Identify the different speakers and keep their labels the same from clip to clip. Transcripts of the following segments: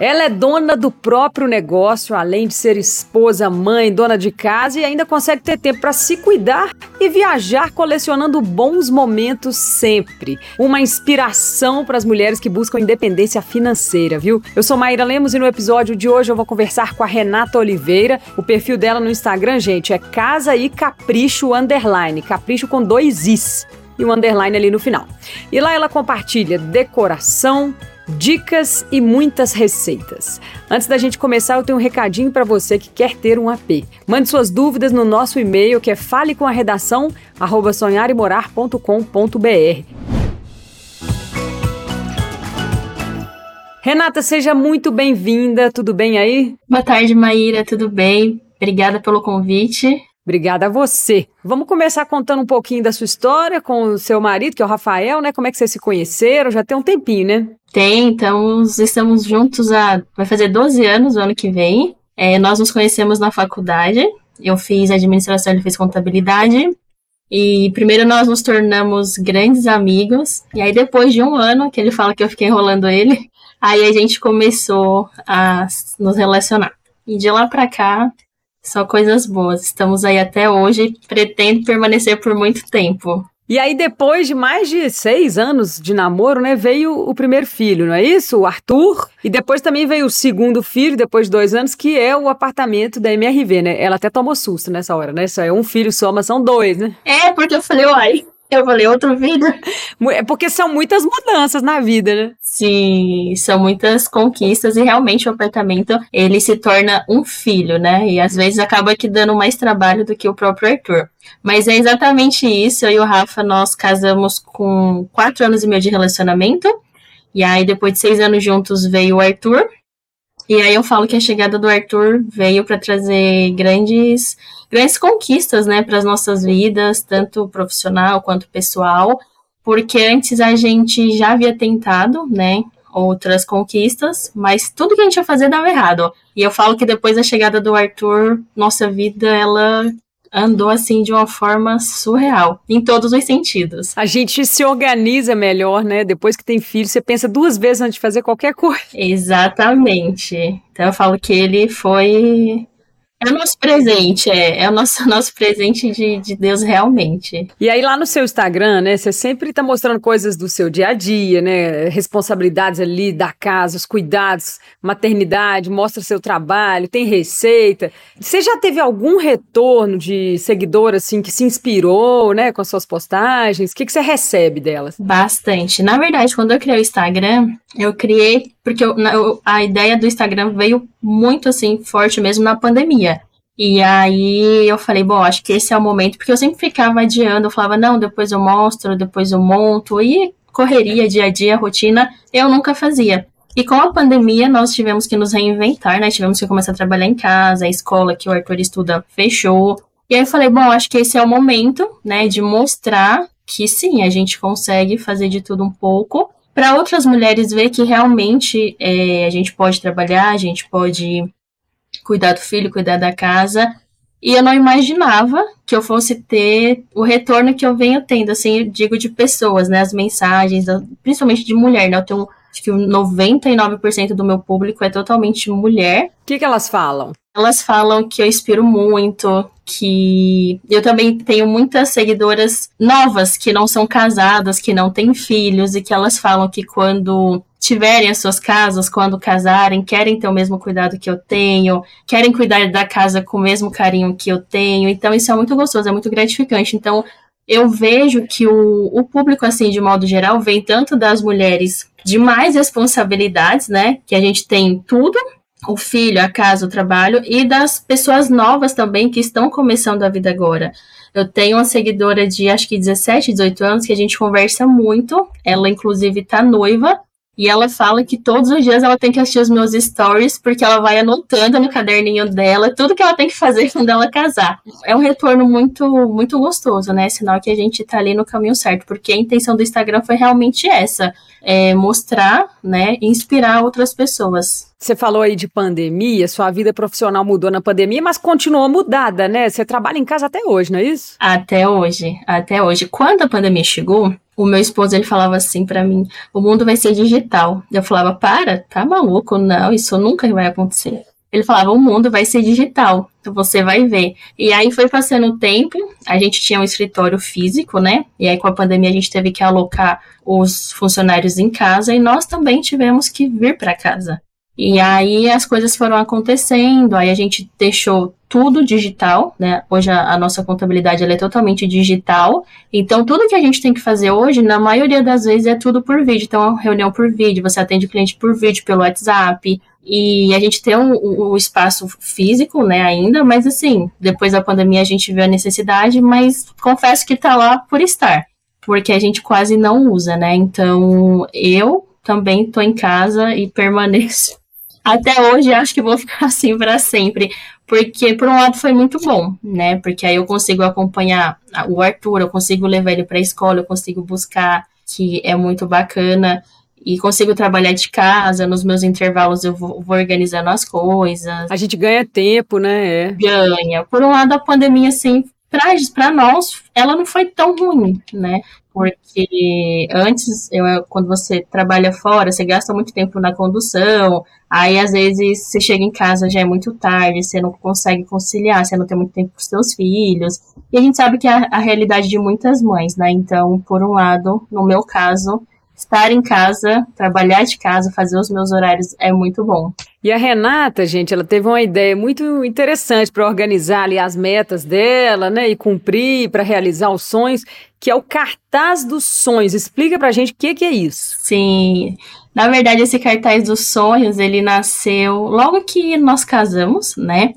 Speaker 1: Ela é dona do próprio negócio, além de ser esposa, mãe, dona de casa e ainda consegue ter tempo para se cuidar e viajar colecionando bons momentos sempre. Uma inspiração para as mulheres que buscam independência financeira, viu? Eu sou Maíra Lemos e no episódio de hoje eu vou conversar com a Renata Oliveira. O perfil dela no Instagram, gente, é Casa e Capricho Underline. Capricho com dois Is e um underline ali no final. E lá ela compartilha decoração, dicas e muitas receitas. Antes da gente começar, eu tenho um recadinho para você que quer ter um AP. Mande suas dúvidas no nosso e-mail que é falecomaredação@sonharemorar.com.br. Renata, seja muito bem-vinda. Tudo bem aí?
Speaker 2: Boa tarde, Maíra. Tudo bem? Obrigada pelo convite.
Speaker 1: Obrigada a você. Vamos começar contando um pouquinho da sua história com o seu marido, que é o Rafael, né? Como é que vocês se conheceram? Já tem um tempinho, né?
Speaker 2: Tem, então estamos juntos há. Vai fazer 12 anos o ano que vem. É, nós nos conhecemos na faculdade. Eu fiz administração, ele fez contabilidade. E primeiro nós nos tornamos grandes amigos. E aí, depois de um ano, que ele fala que eu fiquei enrolando ele, aí a gente começou a nos relacionar. E de lá pra cá, só coisas boas. Estamos aí até hoje, pretendo permanecer por muito tempo.
Speaker 1: E aí, depois de mais de seis anos de namoro, né, veio o primeiro filho, não é isso? O Arthur. E depois também veio o segundo filho, depois de dois anos, que é o apartamento da MRV, né? Ela até tomou susto nessa hora, né? Só é um filho só, mas são dois, né?
Speaker 2: É, porque eu falei, uai, eu falei, outro filho.
Speaker 1: É porque são muitas mudanças na vida, né?
Speaker 2: Sim, são muitas conquistas e realmente o apartamento ele se torna um filho, né? E às vezes acaba que dando mais trabalho do que o próprio Arthur. Mas é exatamente isso. Eu e o Rafa nós casamos com quatro anos e meio de relacionamento. E aí depois de seis anos juntos veio o Arthur. E aí eu falo que a chegada do Arthur veio para trazer grandes, grandes conquistas, né, para as nossas vidas, tanto profissional quanto pessoal, porque antes a gente já havia tentado, né, outras conquistas, mas tudo que a gente ia fazer dava errado. E eu falo que depois da chegada do Arthur, nossa vida ela andou assim de uma forma surreal, em todos os sentidos.
Speaker 1: A gente se organiza melhor, né? Depois que tem filho, você pensa duas vezes antes de fazer qualquer coisa.
Speaker 2: Exatamente. Então eu falo que ele foi é o nosso presente, é, é o nosso, nosso presente de, de Deus realmente.
Speaker 1: E aí lá no seu Instagram, né, você sempre tá mostrando coisas do seu dia a dia, né, responsabilidades ali da casa, os cuidados, maternidade, mostra seu trabalho, tem receita. Você já teve algum retorno de seguidor, assim, que se inspirou, né, com as suas postagens? O que, que você recebe delas?
Speaker 2: Bastante. Na verdade, quando eu criei o Instagram, eu criei porque eu, a ideia do Instagram veio muito assim forte mesmo na pandemia. E aí eu falei, bom, acho que esse é o momento, porque eu sempre ficava adiando, eu falava, não, depois eu mostro, depois eu monto, e correria, dia a dia, rotina, eu nunca fazia. E com a pandemia, nós tivemos que nos reinventar, né? Tivemos que começar a trabalhar em casa, a escola que o Arthur estuda fechou. E aí eu falei, bom, acho que esse é o momento, né, de mostrar que sim, a gente consegue fazer de tudo um pouco para outras mulheres ver que realmente é, a gente pode trabalhar, a gente pode cuidar do filho, cuidar da casa. E eu não imaginava que eu fosse ter o retorno que eu venho tendo, assim, eu digo de pessoas, né? As mensagens, principalmente de mulher, né? Eu tenho acho que 99% do meu público é totalmente mulher. O
Speaker 1: que, que elas falam?
Speaker 2: Elas falam que eu inspiro muito, que eu também tenho muitas seguidoras novas que não são casadas, que não têm filhos e que elas falam que quando tiverem as suas casas, quando casarem, querem ter o mesmo cuidado que eu tenho, querem cuidar da casa com o mesmo carinho que eu tenho. Então isso é muito gostoso, é muito gratificante. Então eu vejo que o, o público, assim, de modo geral, vem tanto das mulheres de mais responsabilidades, né? Que a gente tem tudo, o filho, a casa, o trabalho, e das pessoas novas também que estão começando a vida agora. Eu tenho uma seguidora de acho que 17, 18 anos que a gente conversa muito. Ela, inclusive, tá noiva. E ela fala que todos os dias ela tem que assistir os meus stories, porque ela vai anotando no caderninho dela tudo que ela tem que fazer quando ela casar. É um retorno muito, muito gostoso, né? Sinal que a gente tá ali no caminho certo, porque a intenção do Instagram foi realmente essa: é mostrar, né? E inspirar outras pessoas.
Speaker 1: Você falou aí de pandemia, sua vida profissional mudou na pandemia, mas continuou mudada, né? Você trabalha em casa até hoje, não é isso?
Speaker 2: Até hoje, até hoje. Quando a pandemia chegou, o meu esposo ele falava assim para mim: "O mundo vai ser digital". Eu falava: "Para, tá maluco? Não, isso nunca vai acontecer". Ele falava: "O mundo vai ser digital, você vai ver". E aí foi passando o tempo, a gente tinha um escritório físico, né? E aí com a pandemia a gente teve que alocar os funcionários em casa e nós também tivemos que vir para casa. E aí as coisas foram acontecendo, aí a gente deixou tudo digital, né? Hoje a, a nossa contabilidade é totalmente digital. Então tudo que a gente tem que fazer hoje, na maioria das vezes é tudo por vídeo. Então reunião por vídeo, você atende o cliente por vídeo pelo WhatsApp. E a gente tem o um, um espaço físico, né, ainda, mas assim, depois da pandemia a gente viu a necessidade, mas confesso que tá lá por estar, porque a gente quase não usa, né? Então eu também tô em casa e permaneço até hoje acho que vou ficar assim para sempre. Porque, por um lado, foi muito bom, né? Porque aí eu consigo acompanhar o Arthur, eu consigo levar ele para a escola, eu consigo buscar, que é muito bacana. E consigo trabalhar de casa, nos meus intervalos eu vou, vou organizando as coisas.
Speaker 1: A gente ganha tempo, né?
Speaker 2: É. Ganha. Por um lado, a pandemia, assim, para nós, ela não foi tão ruim, né? Porque antes, eu, quando você trabalha fora, você gasta muito tempo na condução, aí às vezes você chega em casa já é muito tarde, você não consegue conciliar, você não tem muito tempo com seus filhos. E a gente sabe que é a, a realidade de muitas mães, né? Então, por um lado, no meu caso, estar em casa, trabalhar de casa, fazer os meus horários é muito bom.
Speaker 1: E a Renata, gente, ela teve uma ideia muito interessante para organizar ali as metas dela, né, e cumprir para realizar os sonhos, que é o cartaz dos sonhos. Explica para a gente o que, que é isso.
Speaker 2: Sim. Na verdade, esse cartaz dos sonhos, ele nasceu logo que nós casamos, né?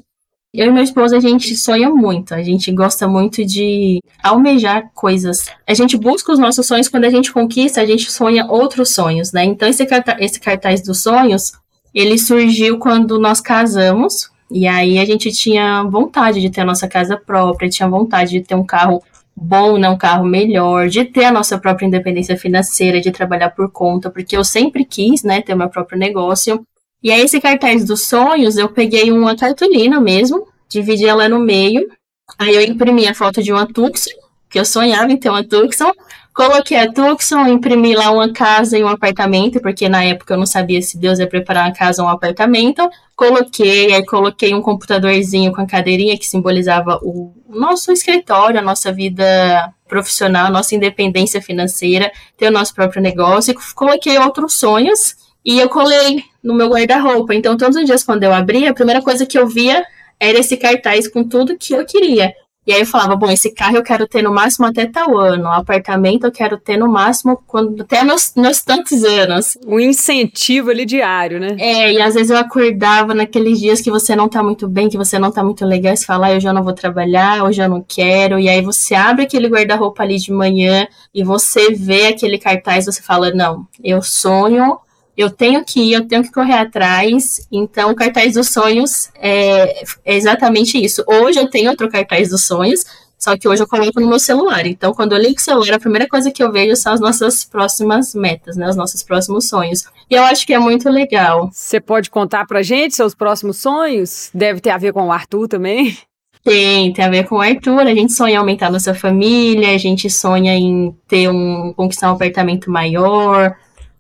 Speaker 2: Eu e meu esposo, a gente sonha muito, a gente gosta muito de almejar coisas. A gente busca os nossos sonhos, quando a gente conquista, a gente sonha outros sonhos, né? Então, esse, cartaz, esse cartaz dos sonhos, ele surgiu quando nós casamos, e aí a gente tinha vontade de ter a nossa casa própria, tinha vontade de ter um carro bom, né, um carro melhor, de ter a nossa própria independência financeira, de trabalhar por conta, porque eu sempre quis, né, ter meu próprio negócio. E aí, esse cartaz dos sonhos, eu peguei uma cartolina mesmo, dividi ela no meio, aí eu imprimi a foto de uma Tucson, que eu sonhava em ter uma Tucson, coloquei a Tucson, imprimi lá uma casa e um apartamento, porque na época eu não sabia se Deus ia preparar uma casa ou um apartamento, coloquei, aí coloquei um computadorzinho com a cadeirinha que simbolizava o nosso escritório, a nossa vida profissional, a nossa independência financeira, ter o nosso próprio negócio, e coloquei outros sonhos, e eu colei no meu guarda-roupa. Então, todos os dias, quando eu abria, a primeira coisa que eu via era esse cartaz com tudo que eu queria. E aí eu falava, bom, esse carro eu quero ter no máximo até tal ano, o apartamento eu quero ter no máximo quando até meus, meus tantos anos.
Speaker 1: Um incentivo ali diário, né?
Speaker 2: É, e às vezes eu acordava naqueles dias que você não tá muito bem, que você não tá muito legal, e você fala, ah, hoje eu não vou trabalhar, hoje eu não quero, e aí você abre aquele guarda-roupa ali de manhã e você vê aquele cartaz, você fala, não, eu sonho eu tenho que ir, eu tenho que correr atrás. Então, o cartaz dos sonhos é, é, exatamente isso. Hoje eu tenho outro cartaz dos sonhos, só que hoje eu coloco no meu celular. Então, quando eu ligo o celular, a primeira coisa que eu vejo são as nossas próximas metas, né? Os nossos próximos sonhos. E eu acho que é muito legal.
Speaker 1: Você pode contar pra gente seus próximos sonhos? Deve ter a ver com o Arthur também.
Speaker 2: Tem, tem a ver com o Arthur. A gente sonha em aumentar nossa família, a gente sonha em ter um conquistar um apartamento maior,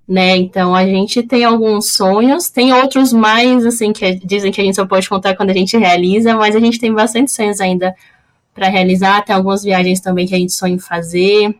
Speaker 2: né? Então a gente tem alguns sonhos, tem outros mais assim que dizem que a gente só pode contar quando a gente realiza, mas a gente tem bastante sonhos ainda para realizar, tem algumas viagens também que a gente sonha em fazer.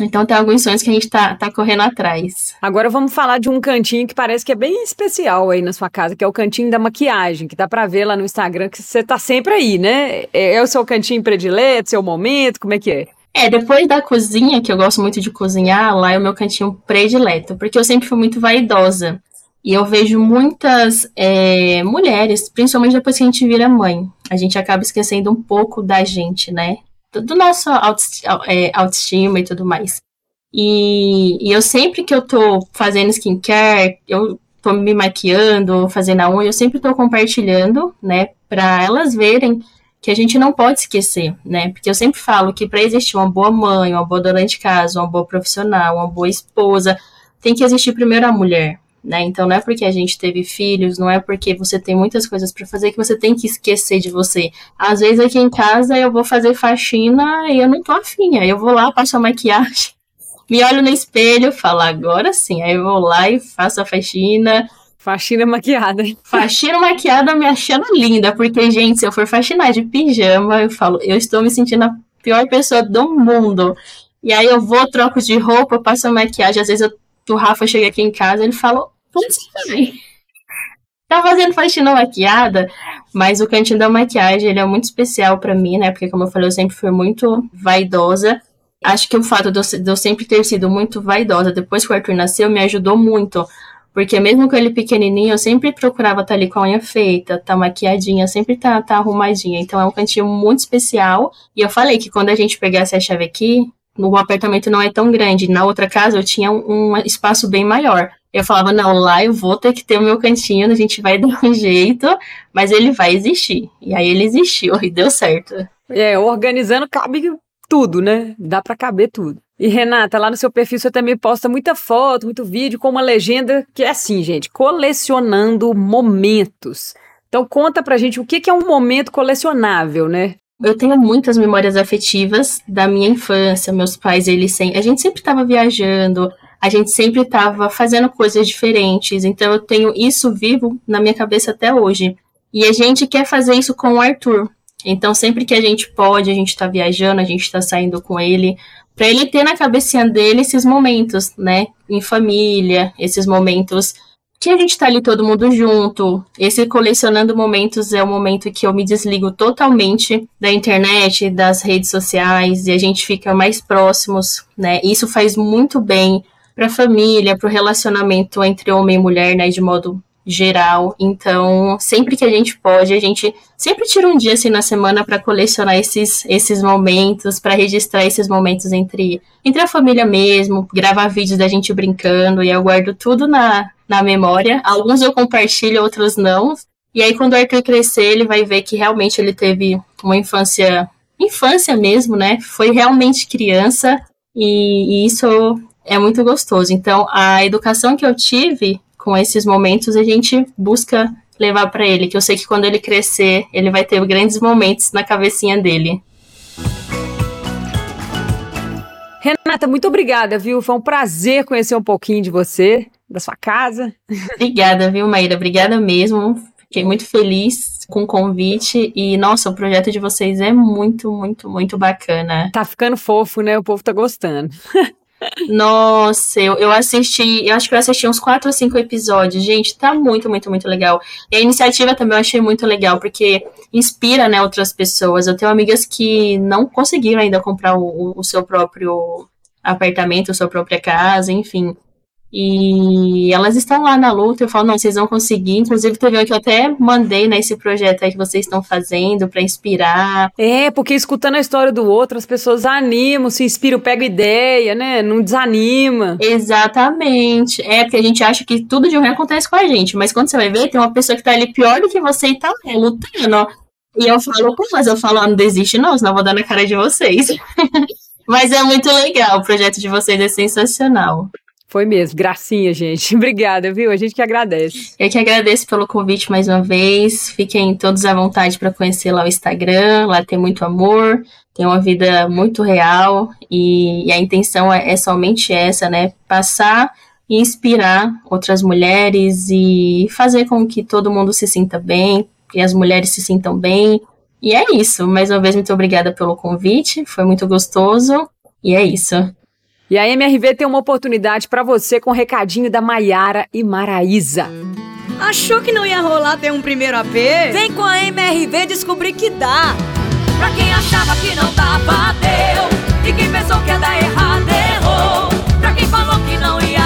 Speaker 2: Então tem alguns sonhos que a gente tá, tá correndo atrás.
Speaker 1: Agora vamos falar de um cantinho que parece que é bem especial aí na sua casa, que é o cantinho da maquiagem, que dá para ver lá no Instagram que você tá sempre aí, né? É, é o seu cantinho predileto, seu momento, como é que é?
Speaker 2: É, depois da cozinha, que eu gosto muito de cozinhar, lá é o meu cantinho predileto, porque eu sempre fui muito vaidosa. E eu vejo muitas é, mulheres, principalmente depois que a gente vira mãe, a gente acaba esquecendo um pouco da gente, né? Do, nosso é, autoestima e tudo mais. E, e, eu sempre que eu tô fazendo skincare, eu tô me maquiando, fazendo a unha, eu sempre tô compartilhando, né? Pra elas verem que a gente não pode esquecer, né? Porque eu sempre falo que para existir uma boa mãe, uma boa dona de casa, uma boa profissional, uma boa esposa, tem que existir primeiro a mulher, né? Então não é porque a gente teve filhos, não é porque você tem muitas coisas para fazer que você tem que esquecer de você. Às vezes aqui em casa eu vou fazer faxina e eu não tô afim, aí eu vou lá, passo a maquiagem, me olho no espelho, falo agora sim, aí eu vou lá e faço a faxina.
Speaker 1: Faxina maquiada.
Speaker 2: Faxina maquiada me achando linda, porque, gente, se eu for faxinar de pijama, eu falo, eu estou me sentindo a pior pessoa do mundo. E aí eu vou, troco de roupa, passo a maquiagem. Às vezes eu, o Rafa chega aqui em casa ele fala: Onde você vai? Tá fazendo faxina maquiada, mas o cantinho da maquiagem ele é muito especial para mim, né? Porque, como eu falei, eu sempre fui muito vaidosa. Acho que o fato de eu, de eu sempre ter sido muito vaidosa depois que o Arthur nasceu me ajudou muito. Porque mesmo com ele pequenininho, eu sempre procurava estar tá ali com a unha feita, tá maquiadinha, sempre tá, tá arrumadinha. Então é um cantinho muito especial. E eu falei que quando a gente pegasse a chave aqui, o apartamento não é tão grande. Na outra casa eu tinha um, um espaço bem maior. Eu falava, não, lá eu vou ter que ter o meu cantinho, a gente vai dar um jeito, mas ele vai existir. E aí ele existiu e deu certo.
Speaker 1: É, organizando cabe tudo, né? Dá para caber tudo. E Renata, lá no seu perfil você também posta muita foto, muito vídeo com uma legenda que é assim, gente, colecionando momentos. Então conta pra gente o que é um momento colecionável, né?
Speaker 2: Eu tenho muitas memórias afetivas da minha infância. Meus pais, eles sempre. A gente sempre estava viajando, a gente sempre estava fazendo coisas diferentes. Então eu tenho isso vivo na minha cabeça até hoje. E a gente quer fazer isso com o Arthur. Então sempre que a gente pode, a gente está viajando, a gente está saindo com ele, para ele ter na cabecinha dele esses momentos, né, em família, esses momentos que a gente tá ali todo mundo junto. Esse colecionando momentos é o momento que eu me desligo totalmente da internet, das redes sociais e a gente fica mais próximos, né? Isso faz muito bem para a família, para o relacionamento entre homem e mulher, né, de modo geral. Então, sempre que a gente pode, a gente sempre tira um dia assim na semana para colecionar esses, esses momentos, para registrar esses momentos entre, entre a família mesmo, gravar vídeos da gente brincando, e eu guardo tudo na, na memória. Alguns eu compartilho, outros não. E aí, quando o Arthur crescer, ele vai ver que realmente ele teve uma infância, infância mesmo, né? Foi realmente criança, e, e isso é muito gostoso. Então, a educação que eu tive com esses momentos, a gente busca levar para ele, que eu sei que quando ele crescer, ele vai ter grandes momentos na cabecinha dele.
Speaker 1: Renata, muito obrigada, viu? Foi um prazer conhecer um pouquinho de você, da sua casa.
Speaker 2: Obrigada, viu, Maíra? Obrigada mesmo. Fiquei muito feliz com o convite e, nossa, o projeto de vocês é muito, muito, muito bacana.
Speaker 1: Tá ficando fofo, né? O povo tá gostando.
Speaker 2: Nossa, eu, eu assisti, eu acho que eu assisti uns quatro ou cinco episódios. Gente, tá muito, muito, muito legal. E a iniciativa também eu achei muito legal, porque inspira, né, outras pessoas. Eu tenho amigas que não conseguiram ainda comprar o, o seu próprio apartamento, a sua própria casa, enfim. E elas estão lá na luta, eu falo, não, vocês vão conseguir. Inclusive, teve um que eu até mandei nesse né, projeto aí que vocês estão fazendo para inspirar.
Speaker 1: É, porque escutando a história do outro, as pessoas animam, se inspiram, pegam ideia, né? Não desanima.
Speaker 2: Exatamente. É, porque a gente acha que tudo de ruim acontece com a gente, mas quando você vai ver, tem uma pessoa que tá ali pior do que você e tá é, lutando, ó. E eu falo, pô, mas eu falo, ah, não desiste não, senão eu vou dar na cara de vocês. mas é muito legal, o projeto de vocês é sensacional.
Speaker 1: Foi mesmo, gracinha, gente. Obrigada, viu? A gente que agradece.
Speaker 2: Eu que agradeço pelo convite mais uma vez. Fiquem todos à vontade para conhecer lá o Instagram. Lá tem muito amor, tem uma vida muito real e, e a intenção é, é somente essa, né? Passar e inspirar outras mulheres e fazer com que todo mundo se sinta bem, que as mulheres se sintam bem. E é isso. Mais uma vez, muito obrigada pelo convite. Foi muito gostoso. E é isso.
Speaker 1: E a MRV tem uma oportunidade para você com o recadinho da Maiara e Maraísa.
Speaker 3: Achou que não ia rolar ter um primeiro AP? Vem com a MRV descobrir que dá.
Speaker 4: Pra quem achava que não dava, deu. E quem pensou que ia dar errado, errou. Pra quem falou que não ia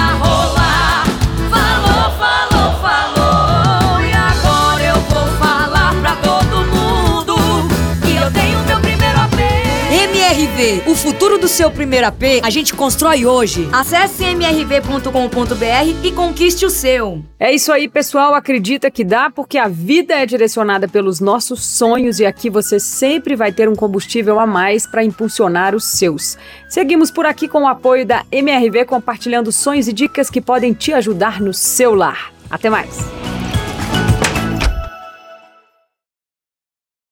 Speaker 4: MRV, o futuro do seu primeiro AP a gente constrói hoje. Acesse mrv.com.br e conquiste o seu.
Speaker 1: É isso aí, pessoal. Acredita que dá, porque a vida é direcionada pelos nossos sonhos e aqui você sempre vai ter um combustível a mais para impulsionar os seus. Seguimos por aqui com o apoio da MRV, compartilhando sonhos e dicas que podem te ajudar no seu lar. Até mais!